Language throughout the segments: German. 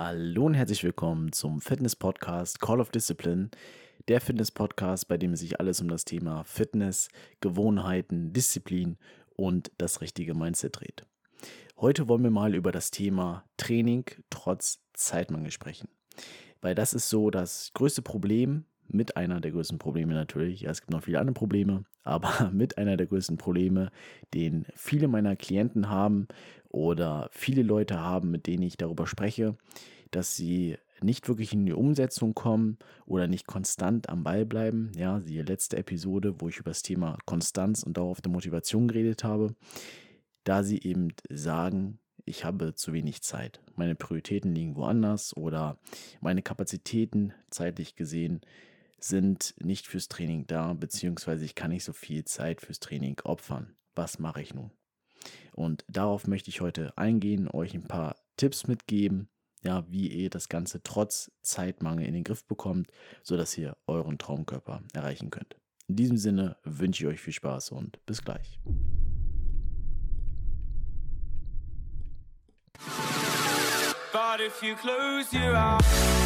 Hallo und herzlich willkommen zum Fitness-Podcast Call of Discipline, der Fitness-Podcast, bei dem sich alles um das Thema Fitness, Gewohnheiten, Disziplin und das richtige Mindset dreht. Heute wollen wir mal über das Thema Training trotz Zeitmangel sprechen. Weil das ist so das größte Problem, mit einer der größten Probleme natürlich. Ja, es gibt noch viele andere Probleme, aber mit einer der größten Probleme, den viele meiner Klienten haben oder viele Leute haben, mit denen ich darüber spreche, dass sie nicht wirklich in die Umsetzung kommen oder nicht konstant am Ball bleiben. Ja, die letzte Episode, wo ich über das Thema Konstanz und dauerhafte Motivation geredet habe, da sie eben sagen, ich habe zu wenig Zeit. Meine Prioritäten liegen woanders oder meine Kapazitäten zeitlich gesehen sind nicht fürs Training da, beziehungsweise ich kann nicht so viel Zeit fürs Training opfern. Was mache ich nun? Und darauf möchte ich heute eingehen, euch ein paar Tipps mitgeben, ja, wie ihr das Ganze trotz Zeitmangel in den Griff bekommt, sodass ihr euren Traumkörper erreichen könnt. In diesem Sinne wünsche ich euch viel Spaß und bis gleich. But if you close your eyes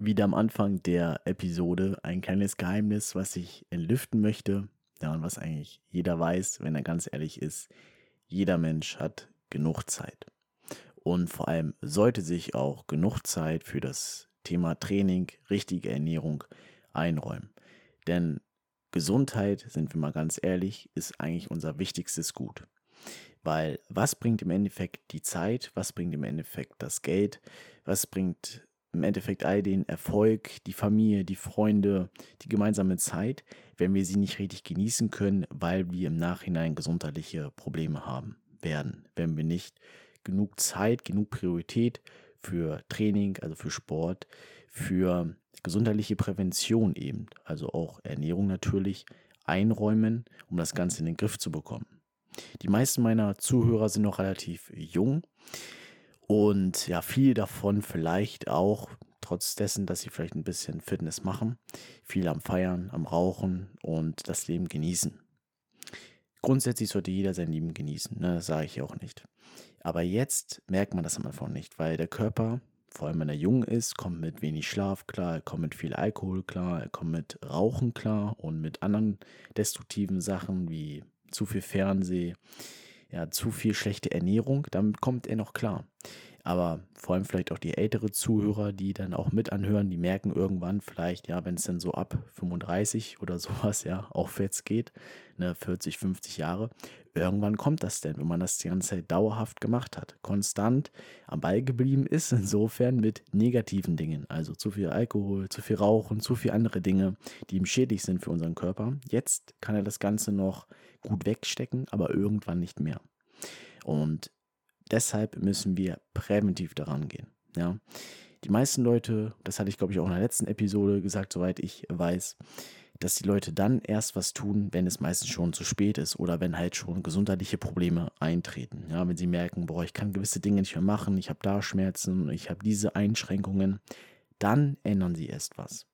wieder am Anfang der Episode ein kleines Geheimnis, was ich entlüften möchte. Ja, und was eigentlich jeder weiß, wenn er ganz ehrlich ist. Jeder Mensch hat genug Zeit. Und vor allem sollte sich auch genug Zeit für das Thema Training, richtige Ernährung einräumen. Denn Gesundheit, sind wir mal ganz ehrlich, ist eigentlich unser wichtigstes Gut. Weil was bringt im Endeffekt die Zeit? Was bringt im Endeffekt das Geld? Was bringt im Endeffekt all den Erfolg, die Familie, die Freunde, die gemeinsame Zeit, wenn wir sie nicht richtig genießen können, weil wir im Nachhinein gesundheitliche Probleme haben werden, wenn wir nicht genug Zeit, genug Priorität für Training, also für Sport, für gesundheitliche Prävention eben, also auch Ernährung natürlich, einräumen, um das Ganze in den Griff zu bekommen. Die meisten meiner Zuhörer sind noch relativ jung. Und ja, viele davon vielleicht auch, trotz dessen, dass sie vielleicht ein bisschen Fitness machen, viel am Feiern, am Rauchen und das Leben genießen. Grundsätzlich sollte jeder sein Leben genießen, ne? das sage ich auch nicht. Aber jetzt merkt man das am Anfang nicht, weil der Körper, vor allem wenn er jung ist, kommt mit wenig Schlaf klar, er kommt mit viel Alkohol klar, er kommt mit Rauchen klar und mit anderen destruktiven Sachen wie zu viel Fernseh, ja, zu viel schlechte Ernährung, damit kommt er noch klar. Aber vor allem vielleicht auch die ältere Zuhörer, die dann auch mit anhören, die merken irgendwann vielleicht, ja, wenn es dann so ab 35 oder sowas, ja, aufwärts geht, ne, 40, 50 Jahre, irgendwann kommt das denn, wenn man das die ganze Zeit dauerhaft gemacht hat, konstant am Ball geblieben ist, insofern mit negativen Dingen, also zu viel Alkohol, zu viel Rauchen, zu viel andere Dinge, die ihm schädlich sind für unseren Körper. Jetzt kann er das Ganze noch gut wegstecken, aber irgendwann nicht mehr. Und deshalb müssen wir präventiv daran gehen. Ja. Die meisten Leute, das hatte ich glaube ich auch in der letzten Episode gesagt, soweit ich weiß, dass die Leute dann erst was tun, wenn es meistens schon zu spät ist oder wenn halt schon gesundheitliche Probleme eintreten. Ja, wenn sie merken, boah, ich kann gewisse Dinge nicht mehr machen, ich habe da Schmerzen, ich habe diese Einschränkungen, dann ändern sie erst was.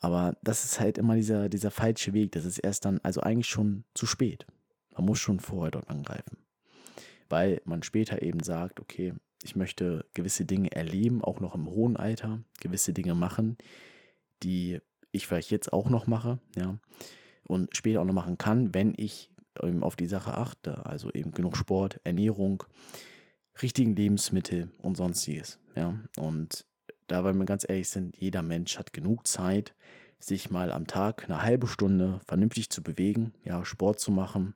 Aber das ist halt immer dieser, dieser falsche Weg. Das ist erst dann, also eigentlich schon zu spät. Man muss schon vorher dort angreifen. Weil man später eben sagt, okay, ich möchte gewisse Dinge erleben, auch noch im hohen Alter, gewisse Dinge machen, die ich vielleicht jetzt auch noch mache, ja, und später auch noch machen kann, wenn ich eben auf die Sache achte, also eben genug Sport, Ernährung, richtigen Lebensmittel und sonstiges, ja, und da, weil wir ganz ehrlich sind, jeder Mensch hat genug Zeit, sich mal am Tag eine halbe Stunde vernünftig zu bewegen, ja, Sport zu machen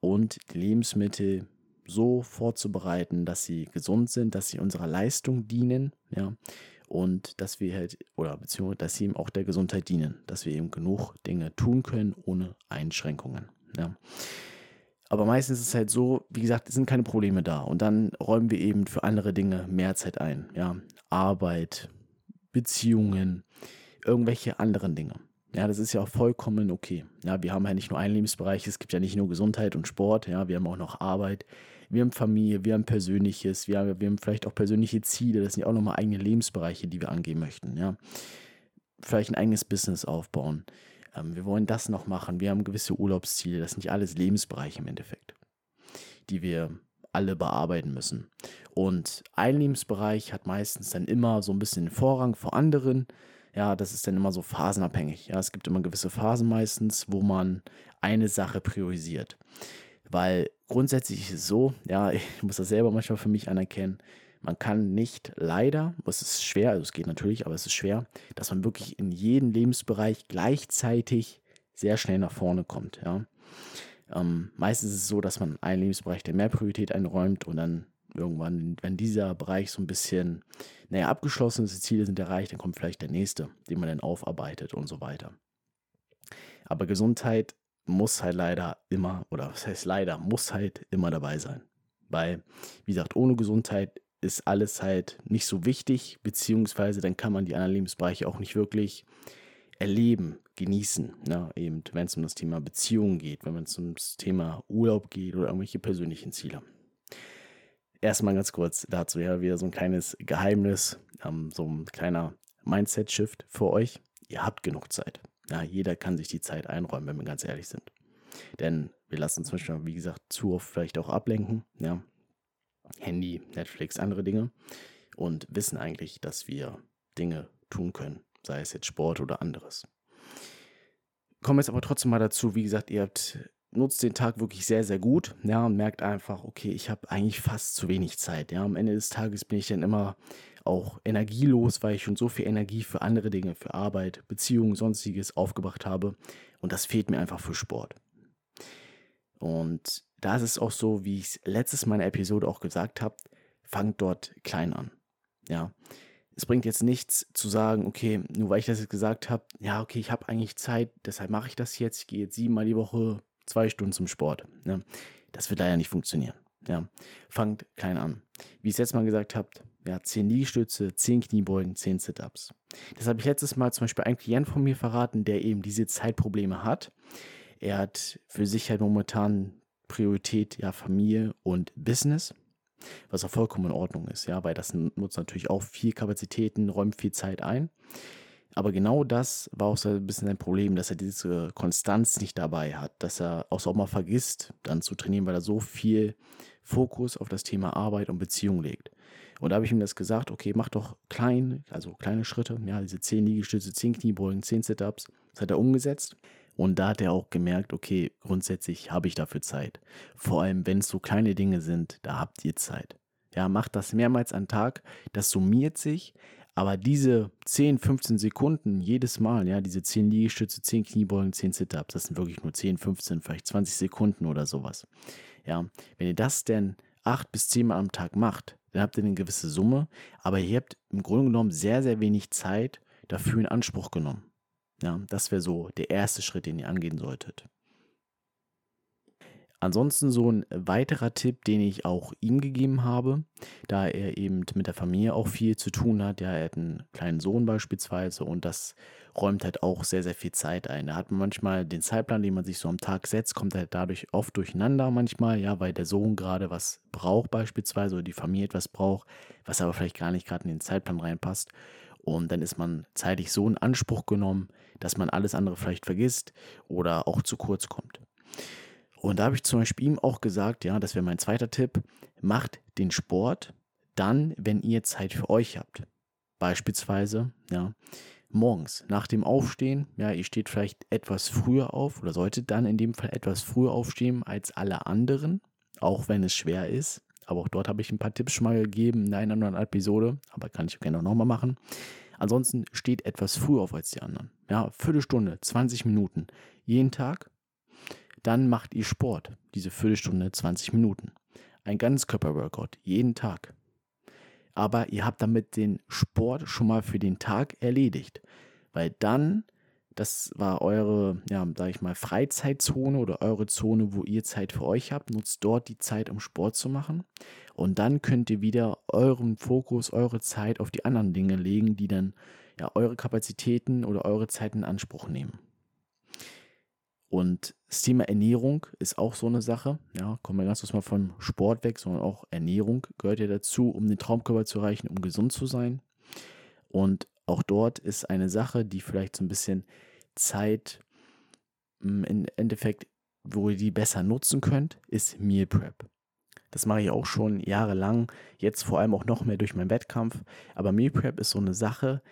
und die Lebensmittel so vorzubereiten, dass sie gesund sind, dass sie unserer Leistung dienen, ja, und dass wir halt, oder beziehungsweise, dass sie eben auch der Gesundheit dienen, dass wir eben genug Dinge tun können ohne Einschränkungen, ja. Aber meistens ist es halt so, wie gesagt, es sind keine Probleme da. Und dann räumen wir eben für andere Dinge mehr Zeit ein. Ja, Arbeit, Beziehungen, irgendwelche anderen Dinge. Ja, das ist ja auch vollkommen okay. Ja, wir haben ja nicht nur einen Lebensbereich, es gibt ja nicht nur Gesundheit und Sport, ja, wir haben auch noch Arbeit, wir haben Familie, wir haben Persönliches, wir haben, wir haben vielleicht auch persönliche Ziele, das sind ja auch nochmal eigene Lebensbereiche, die wir angehen möchten, ja. Vielleicht ein eigenes Business aufbauen. ähm, wir wollen das noch machen, wir haben gewisse Urlaubsziele, das sind ja alles Lebensbereiche im Endeffekt, die wir alle bearbeiten müssen. Und ein Lebensbereich hat meistens dann immer so ein bisschen Vorrang vor anderen. Ja, das ist dann immer so phasenabhängig. Ja, es gibt immer gewisse Phasen meistens, wo man eine Sache priorisiert. Weil grundsätzlich ist es so, ja, ich muss das selber manchmal für mich anerkennen, man kann nicht leider, es ist schwer, also es geht natürlich, aber es ist schwer, dass man wirklich in jedem Lebensbereich gleichzeitig sehr schnell nach vorne kommt. Ja. Ähm, meistens ist es so, dass man einen Lebensbereich der mehr Priorität einräumt und dann irgendwann, wenn dieser Bereich so ein bisschen, naja, abgeschlossen ist, die Ziele sind erreicht, dann kommt vielleicht der nächste, den man dann aufarbeitet und so weiter. Aber Gesundheit muss halt leider immer, oder was heißt leider, muss halt immer dabei sein. Weil, wie gesagt, ohne Gesundheit ist alles halt nicht so wichtig, beziehungsweise dann kann man die anderen Lebensbereiche auch nicht wirklich erleben, genießen. Ne? Eben, wenn es um das Thema Beziehungen geht, wenn es ums Thema Urlaub geht oder irgendwelche persönlichen Ziele. Erstmal ganz kurz dazu, ja, wieder so ein kleines Geheimnis, ähm, so ein kleiner Mindset-Shift für euch. Ihr habt genug Zeit. Ja, jeder kann sich die Zeit einräumen, wenn wir ganz ehrlich sind. Denn wir lassen uns zum Beispiel, wie gesagt, zu oft vielleicht auch ablenken. Ja, Handy, Netflix, andere Dinge. Und wissen eigentlich, dass wir Dinge tun können, sei es jetzt Sport oder anderes. Kommen jetzt aber trotzdem mal dazu, wie gesagt, ihr habt nutzt den Tag wirklich sehr, sehr gut, ja, und merkt einfach, okay, ich habe eigentlich fast zu wenig Zeit, ja. Am Ende des Tages bin ich dann immer auch energielos, weil ich schon so viel Energie für andere Dinge, für Arbeit, Beziehungen, sonstiges aufgebracht habe. Und das fehlt mir einfach für Sport. Und da ist es auch so, wie ich es letztes Mal in der Episode auch gesagt habe, fangt dort klein an. Ja. Es bringt jetzt nichts zu sagen, okay, nur weil ich das jetzt gesagt habe, ja, okay, ich habe eigentlich Zeit, deshalb mache ich das jetzt. Ich gehe jetzt siebenmal die Woche zwei Stunden zum Sport. Ja. Das wird leider nicht funktionieren. Ja. Fangt klein an. Wie ich es jetzt mal gesagt habe, ja, 10 Liegestütze, 10 Kniebeugen, 10 Sit-Ups. Das habe ich letztes Mal zum Beispiel einen Klient von mir verraten, der eben diese Zeitprobleme hat. Er hat für sich halt momentan Priorität ja Familie und Business, was auch vollkommen in Ordnung ist, ja, weil das nutzt natürlich auch viel Kapazitäten, räumt viel Zeit ein. Aber genau das war auch so ein bisschen sein Problem, dass er diese Konstanz nicht dabei hat, dass er auch so mal vergisst, dann zu trainieren, weil er so viel Fokus auf das Thema Arbeit und Beziehung legt. Und da habe ich ihm das gesagt, okay, mach doch klein, also kleine Schritte, ja, diese 10 Liegestütze, 10 Kniebeugen, 10 Sit-Ups, das hat er umgesetzt. Und da hat er auch gemerkt, okay, grundsätzlich habe ich dafür Zeit. Vor allem, wenn es so kleine Dinge sind, da habt ihr Zeit. Ja, macht das mehrmals am Tag, das summiert sich, aber diese 10, 15 Sekunden jedes Mal, ja, diese 10 Liegestütze, 10 Kniebeugen, 10 Sit-Ups, das sind wirklich nur 10, 15, vielleicht 20 Sekunden oder sowas. Ja, wenn ihr das denn 8 bis 10 Mal am Tag macht, dann habt ihr eine gewisse Summe, aber ihr habt im Grunde genommen sehr, sehr wenig Zeit dafür in Anspruch genommen. Ja, das wäre so der erste Schritt, den ihr angehen solltet. Ansonsten so ein weiterer Tipp, den ich auch ihm gegeben habe, da er eben mit der Familie auch viel zu tun hat. Ja, er hat einen kleinen Sohn beispielsweise und das räumt halt auch sehr, sehr viel Zeit ein. Da hat man manchmal den Zeitplan, den man sich so am Tag setzt, kommt halt dadurch oft durcheinander manchmal, ja, weil der Sohn gerade was braucht beispielsweise oder die Familie etwas braucht, was aber vielleicht gar nicht gerade in den Zeitplan reinpasst. Und dann ist man zeitlich so in Anspruch genommen, dass man alles andere vielleicht vergisst oder auch zu kurz kommt. Und da habe ich zum Beispiel ihm auch gesagt, ja, das wäre mein zweiter Tipp, macht den Sport dann, wenn ihr Zeit für euch habt. Beispielsweise, ja, morgens nach dem Aufstehen, ja, ihr steht vielleicht etwas früher auf oder solltet dann in dem Fall etwas früher aufstehen als alle anderen, auch wenn es schwer ist. Aber auch dort habe ich ein paar Tipps schon mal gegeben in einer anderen Episode, aber kann ich gerne nochmal machen. Ansonsten steht etwas früher auf als die anderen. Ja, Viertelstunde, 20 Minuten jeden Tag dann macht ihr Sport, diese Viertelstunde, 20 Minuten. Ein Ganzkörper-Workout, jeden Tag. Aber ihr habt damit den Sport schon mal für den Tag erledigt. Weil dann, das war eure, ja, sag ich mal, Freizeitzone oder eure Zone, wo ihr Zeit für euch habt, nutzt dort die Zeit, um Sport zu machen. Und dann könnt ihr wieder euren Fokus, eure Zeit auf die anderen Dinge legen, die dann ja eure Kapazitäten oder eure Zeit in Anspruch nehmen. Und das Thema Ernährung ist auch so eine Sache. Ja, kommen wir ganz kurz mal vom Sport weg, sondern auch Ernährung gehört ja dazu, um den Traumkörper zu erreichen, um gesund zu sein. Und auch dort ist eine Sache, die vielleicht so ein bisschen Zeit mm, im Endeffekt, wo ihr die besser nutzen könnt, ist Meal Prep. Das mache ich auch schon jahrelang, jetzt vor allem auch noch mehr durch meinen Wettkampf. Aber Meal Prep ist so eine Sache,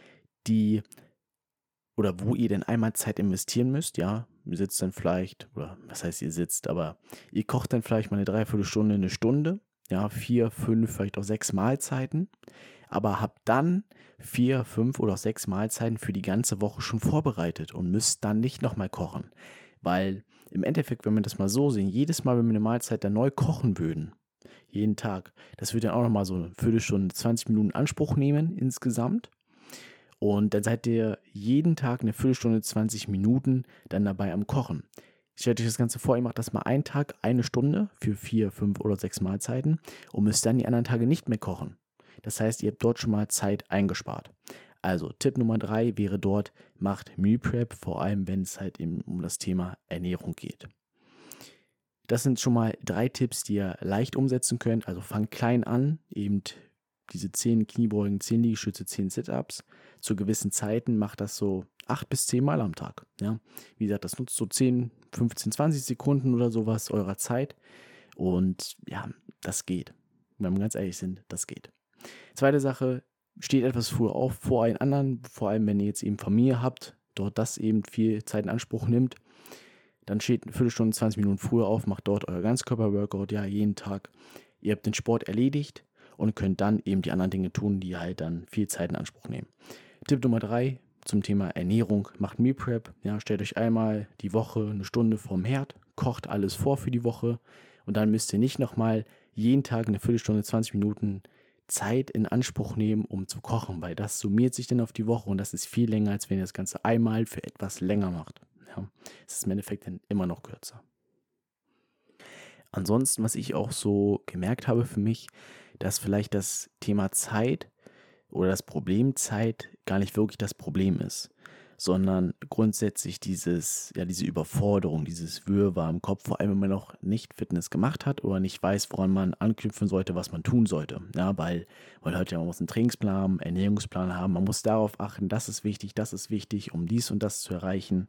die oder wo ihr denn einmal Zeit investieren müsst, ja, ihr sitzt dann vielleicht, oder was heißt ihr sitzt, aber ihr kocht dann vielleicht mal eine Dreiviertelstunde, eine Stunde, ja, vier, fünf, vielleicht auch sechs Mahlzeiten, aber habt dann vier, fünf oder sechs Mahlzeiten für die ganze Woche schon vorbereitet und müsst dann nicht nochmal kochen. Weil im Endeffekt, wenn wir das mal so sehen, jedes Mal, wenn wir eine Mahlzeit dann neu kochen würden, jeden Tag, das würde dann auch nochmal so eine Viertelstunde, 20 Minuten Anspruch nehmen insgesamt. Und dann seid ihr jeden Tag eine Viertelstunde, 20 Minuten dann dabei am Kochen. Stellt euch das Ganze vor, ihr macht das mal einen Tag, eine Stunde für vier, fünf oder sechs Mahlzeiten und müsst dann die anderen Tage nicht mehr kochen. Das heißt, ihr habt dort schon mal Zeit eingespart. Also Tipp Nummer drei wäre dort, macht Meal Prep, vor allem wenn es halt eben um das Thema Ernährung geht. Das sind schon mal drei Tipps, die ihr leicht umsetzen könnt. Also fangt klein an, eben diese 10 Kniebeugen, 10 Liegestütze, 10 Sit-Ups. Zu gewissen Zeiten macht das so 8 bis 10 Mal am Tag. Ja? Wie gesagt, das nutzt so 10, 15, 20 Sekunden oder sowas eurer Zeit. Und ja, das geht. Wenn wir ganz ehrlich sind, das geht. Zweite Sache, steht etwas früher auf vor allen anderen, vor allem wenn ihr jetzt eben Familie habt, dort das eben viel Zeit in Anspruch nimmt. Dann steht eine Viertelstunde, 20 Minuten früher auf, macht dort euer Ganzkörper-Workout, ja, jeden Tag. Ihr habt den Sport erledigt, und könnt dann eben die anderen Dinge tun, die halt dann viel Zeit in Anspruch nehmen. Tipp Nummer drei zum Thema Ernährung, macht Meal Prep. Ja, stellt euch einmal die Woche eine Stunde vorm Herd, kocht alles vor für die Woche und dann müsst ihr nicht nochmal jeden Tag eine Viertelstunde, 20 Minuten Zeit in Anspruch nehmen, um zu kochen, weil das summiert sich dann auf die Woche und das ist viel länger, als wenn ihr das Ganze einmal für etwas länger macht. Ja, es ist im Endeffekt dann immer noch kürzer. Ansonsten, was ich auch so gemerkt habe für mich, dass vielleicht das Thema Zeit oder das Problem Zeit gar nicht wirklich das Problem ist, sondern grundsätzlich dieses, ja, diese Überforderung, dieses Wirrwarr im Kopf, vor allem wenn man noch nicht Fitness gemacht hat oder nicht weiß, woran man anknüpfen sollte, was man tun sollte. Ja, weil man hört ja, man muss einen Trainingsplan, einen Ernährungsplan haben, man muss darauf achten, das ist wichtig, das ist wichtig, um dies und das zu erreichen.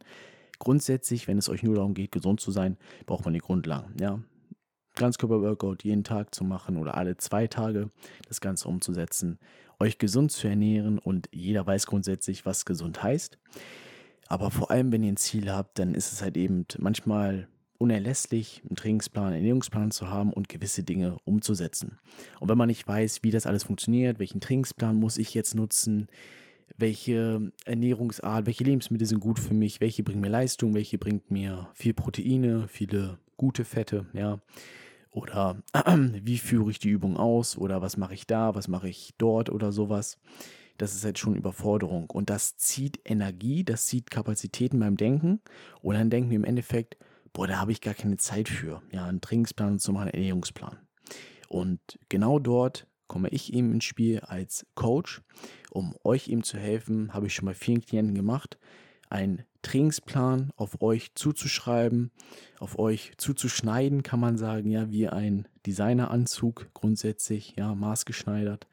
Grundsätzlich, wenn es euch nur darum geht, gesund zu sein, braucht man die Grundlagen. Ja, Ganzkörper-Workout jeden Tag zu machen oder alle zwei Tage das Ganze umzusetzen, euch gesund zu ernähren und jeder weiß grundsätzlich, was gesund heißt. Aber vor allem, wenn ihr ein Ziel habt, dann ist es halt eben manchmal unerlässlich, einen Trainingsplan, einen Ernährungsplan zu haben und gewisse Dinge umzusetzen. Und wenn man nicht weiß, wie das alles funktioniert, welchen Trainingsplan muss ich jetzt nutzen, welche Ernährungsart, welche Lebensmittel sind gut für mich, welche bringen mir Leistung, welche bringt mir viel Proteine, viele gute Fette, ja, oder wie führe ich die Übung aus? Oder was mache ich da? Was mache ich dort? Oder sowas. Das ist halt schon Überforderung. Und das zieht Energie, das zieht Kapazitäten beim Denken. Und dann denken wir im Endeffekt, boah, da habe ich gar keine Zeit für. Ja, einen Trainingsplan zu machen, einen Ernährungsplan. Und genau dort komme ich eben ins Spiel als Coach, um euch eben zu helfen, habe ich schon bei vielen Klienten gemacht, einen Trainingsplan auf euch zuzuschreiben, auf euch zuzuschneiden, kann man sagen, ja, wie ein Designeranzug grundsätzlich, ja, maßgeschneidert,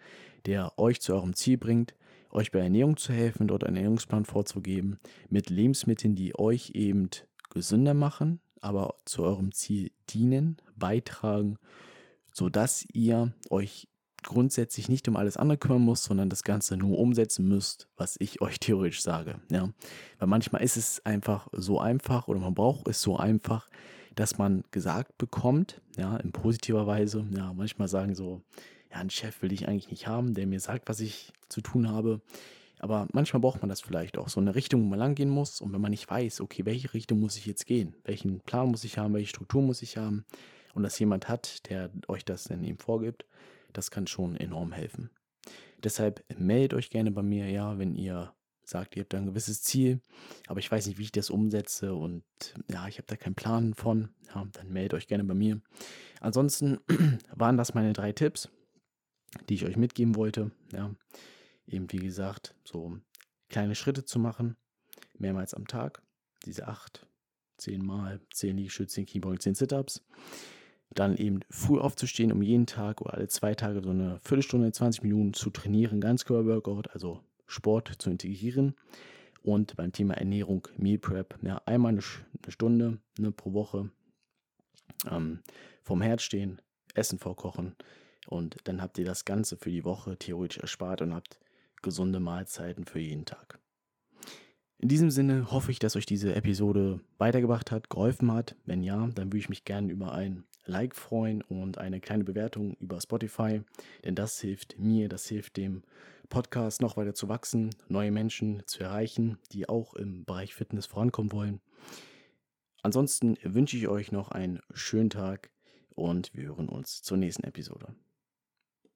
der euch zu eurem Ziel bringt, euch bei Ernährung zu helfen, dort einen Ernährungsplan vorzugeben, mit Lebensmitteln, die euch eben gesünder machen, aber zu eurem Ziel dienen, beitragen, sodass ihr euch grundsätzlich nicht um alles andere kümmern muss, sondern das Ganze nur umsetzen müsst, was ich euch theoretisch sage. Ja. Weil manchmal ist es einfach so einfach oder man braucht es so einfach, dass man gesagt bekommt, ja, in positiver Weise. Ja, manchmal sagen so, ja, einen Chef will ich eigentlich nicht haben, der mir sagt, was ich zu tun habe. Aber manchmal braucht man das vielleicht auch, so eine Richtung, wo man lang gehen muss. Und wenn man nicht weiß, okay, welche Richtung muss ich jetzt gehen? Welchen Plan muss ich haben? Welche Struktur muss ich haben? Und dass jemand hat, der euch das dann eben vorgibt, das kann schon enorm helfen. Deshalb meldet euch gerne bei mir, ja, wenn ihr sagt, ihr habt da ein gewisses Ziel, aber ich weiß nicht, wie ich das umsetze und ja, ich habe da keinen Plan von, ja, dann meldet euch gerne bei mir. Ansonsten waren das meine drei Tipps, die ich euch mitgeben wollte, ja, eben wie gesagt, so kleine Schritte zu machen, mehrmals am Tag, diese acht, zehn Mal, zehn Liegestütze, zehn Kniebeugen, zehn Sit-Ups dann eben früh aufzustehen, um jeden Tag oder alle zwei Tage so eine Viertelstunde, 20 Minuten zu trainieren, Ganzkörper-Workout, also Sport zu integrieren Und beim Thema Ernährung, Meal Prep, ja, einmal eine, Stunde ne, pro Woche ähm, vom Herd stehen, Essen vorkochen und dann habt ihr das Ganze für die Woche theoretisch erspart und habt gesunde Mahlzeiten für jeden Tag. In diesem Sinne hoffe ich, dass euch diese Episode weitergebracht hat, geholfen hat. Wenn ja, dann würde ich mich gerne über ein Like freuen und eine kleine Bewertung über Spotify, denn das hilft mir, das hilft dem Podcast noch weiter zu wachsen, neue Menschen zu erreichen, die auch im Bereich Fitness vorankommen wollen. Ansonsten wünsche ich euch noch einen schönen Tag und wir hören uns zur nächsten Episode.